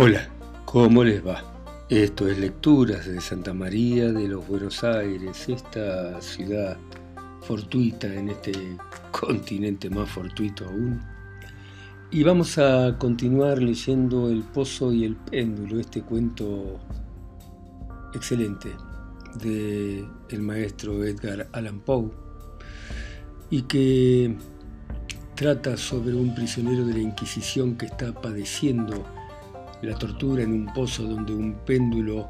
Hola, ¿cómo les va? Esto es Lecturas de Santa María de los Buenos Aires, esta ciudad fortuita en este continente más fortuito aún. Y vamos a continuar leyendo El Pozo y el Péndulo, este cuento excelente de el maestro Edgar Allan Poe y que trata sobre un prisionero de la Inquisición que está padeciendo la tortura en un pozo donde un péndulo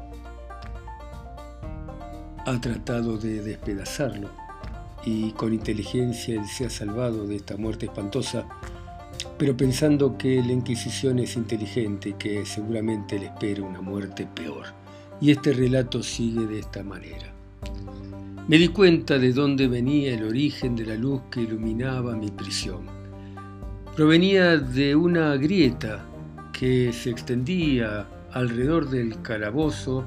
ha tratado de despedazarlo y con inteligencia él se ha salvado de esta muerte espantosa, pero pensando que la Inquisición es inteligente y que seguramente le espera una muerte peor. Y este relato sigue de esta manera. Me di cuenta de dónde venía el origen de la luz que iluminaba mi prisión. Provenía de una grieta que se extendía alrededor del calabozo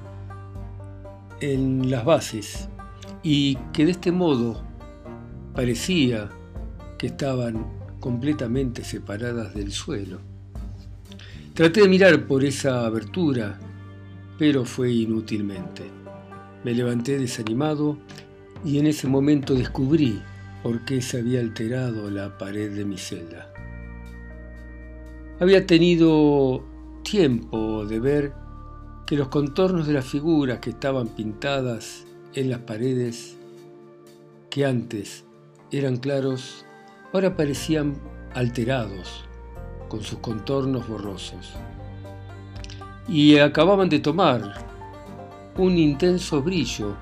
en las bases y que de este modo parecía que estaban completamente separadas del suelo. Traté de mirar por esa abertura, pero fue inútilmente. Me levanté desanimado y en ese momento descubrí por qué se había alterado la pared de mi celda. Había tenido tiempo de ver que los contornos de las figuras que estaban pintadas en las paredes, que antes eran claros, ahora parecían alterados, con sus contornos borrosos. Y acababan de tomar un intenso brillo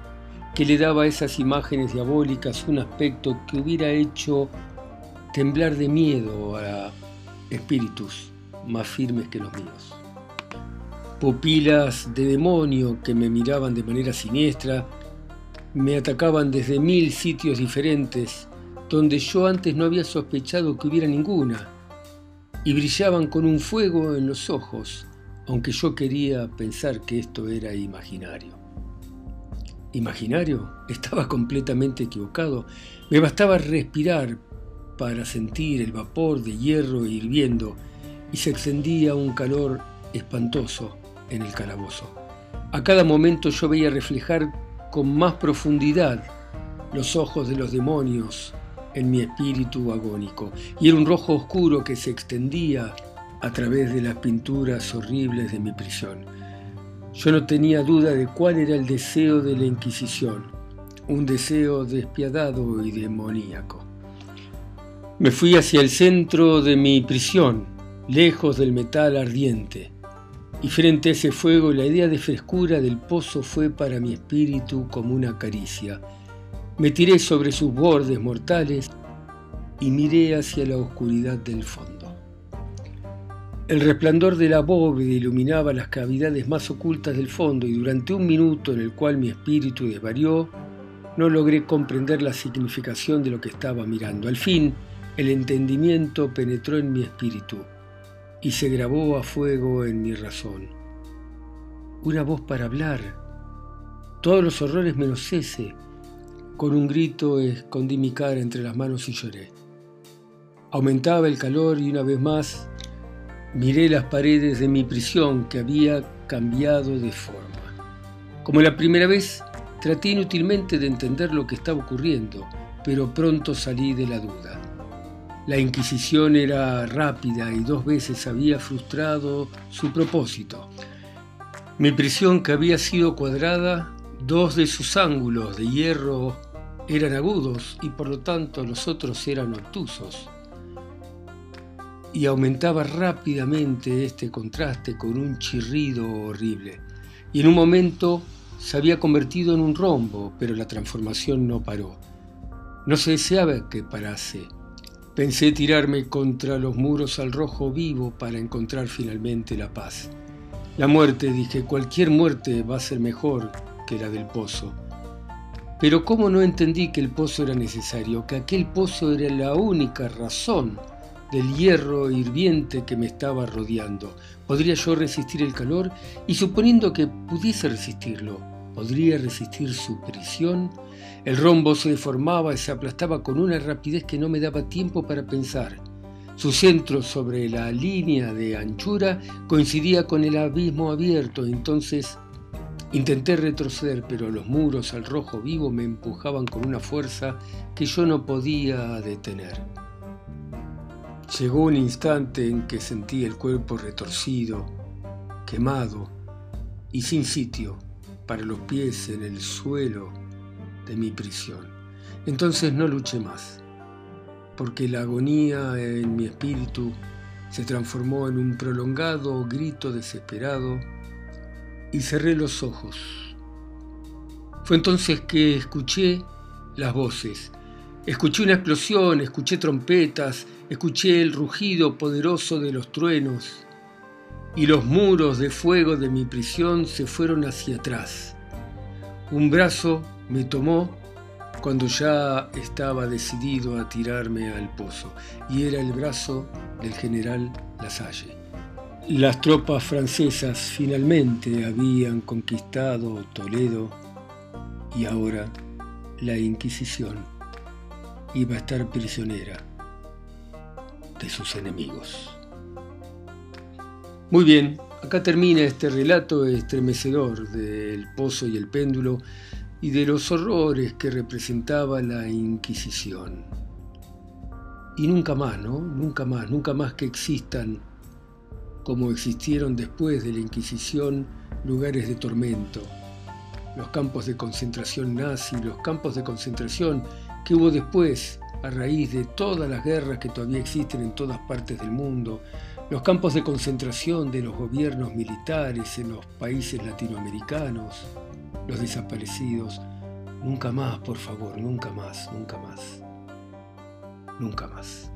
que le daba a esas imágenes diabólicas un aspecto que hubiera hecho temblar de miedo a espíritus más firmes que los míos. Pupilas de demonio que me miraban de manera siniestra, me atacaban desde mil sitios diferentes donde yo antes no había sospechado que hubiera ninguna, y brillaban con un fuego en los ojos, aunque yo quería pensar que esto era imaginario. ¿Imaginario? Estaba completamente equivocado. Me bastaba respirar para sentir el vapor de hierro hirviendo y se extendía un calor espantoso en el calabozo. A cada momento yo veía reflejar con más profundidad los ojos de los demonios en mi espíritu agónico, y era un rojo oscuro que se extendía a través de las pinturas horribles de mi prisión. Yo no tenía duda de cuál era el deseo de la Inquisición, un deseo despiadado y demoníaco. Me fui hacia el centro de mi prisión, lejos del metal ardiente, y frente a ese fuego la idea de frescura del pozo fue para mi espíritu como una caricia. Me tiré sobre sus bordes mortales y miré hacia la oscuridad del fondo. El resplandor de la bóveda iluminaba las cavidades más ocultas del fondo y durante un minuto en el cual mi espíritu desvarió, no logré comprender la significación de lo que estaba mirando. Al fin, el entendimiento penetró en mi espíritu y se grabó a fuego en mi razón. Una voz para hablar. Todos los horrores menos ese. Con un grito escondí mi cara entre las manos y lloré. Aumentaba el calor y una vez más miré las paredes de mi prisión que había cambiado de forma. Como la primera vez, traté inútilmente de entender lo que estaba ocurriendo, pero pronto salí de la duda. La Inquisición era rápida y dos veces había frustrado su propósito. Mi prisión, que había sido cuadrada, dos de sus ángulos de hierro eran agudos y por lo tanto los otros eran obtusos. Y aumentaba rápidamente este contraste con un chirrido horrible. Y en un momento se había convertido en un rombo, pero la transformación no paró. No se deseaba que parase Pensé tirarme contra los muros al rojo vivo para encontrar finalmente la paz. La muerte, dije, cualquier muerte va a ser mejor que la del pozo. Pero ¿cómo no entendí que el pozo era necesario, que aquel pozo era la única razón del hierro hirviente que me estaba rodeando? ¿Podría yo resistir el calor? Y suponiendo que pudiese resistirlo, ¿podría resistir su prisión? El rombo se deformaba y se aplastaba con una rapidez que no me daba tiempo para pensar. Su centro sobre la línea de anchura coincidía con el abismo abierto, entonces intenté retroceder, pero los muros al rojo vivo me empujaban con una fuerza que yo no podía detener. Llegó un instante en que sentí el cuerpo retorcido, quemado y sin sitio para los pies en el suelo de mi prisión. Entonces no luché más, porque la agonía en mi espíritu se transformó en un prolongado grito desesperado y cerré los ojos. Fue entonces que escuché las voces. Escuché una explosión, escuché trompetas, escuché el rugido poderoso de los truenos y los muros de fuego de mi prisión se fueron hacia atrás. Un brazo me tomó cuando ya estaba decidido a tirarme al pozo, y era el brazo del general Lasalle. Las tropas francesas finalmente habían conquistado Toledo y ahora la Inquisición iba a estar prisionera de sus enemigos. Muy bien, acá termina este relato estremecedor del pozo y el péndulo y de los horrores que representaba la Inquisición. Y nunca más, ¿no? Nunca más, nunca más que existan, como existieron después de la Inquisición, lugares de tormento, los campos de concentración nazi, los campos de concentración que hubo después a raíz de todas las guerras que todavía existen en todas partes del mundo, los campos de concentración de los gobiernos militares en los países latinoamericanos, los desaparecidos. Nunca más, por favor, nunca más, nunca más, nunca más.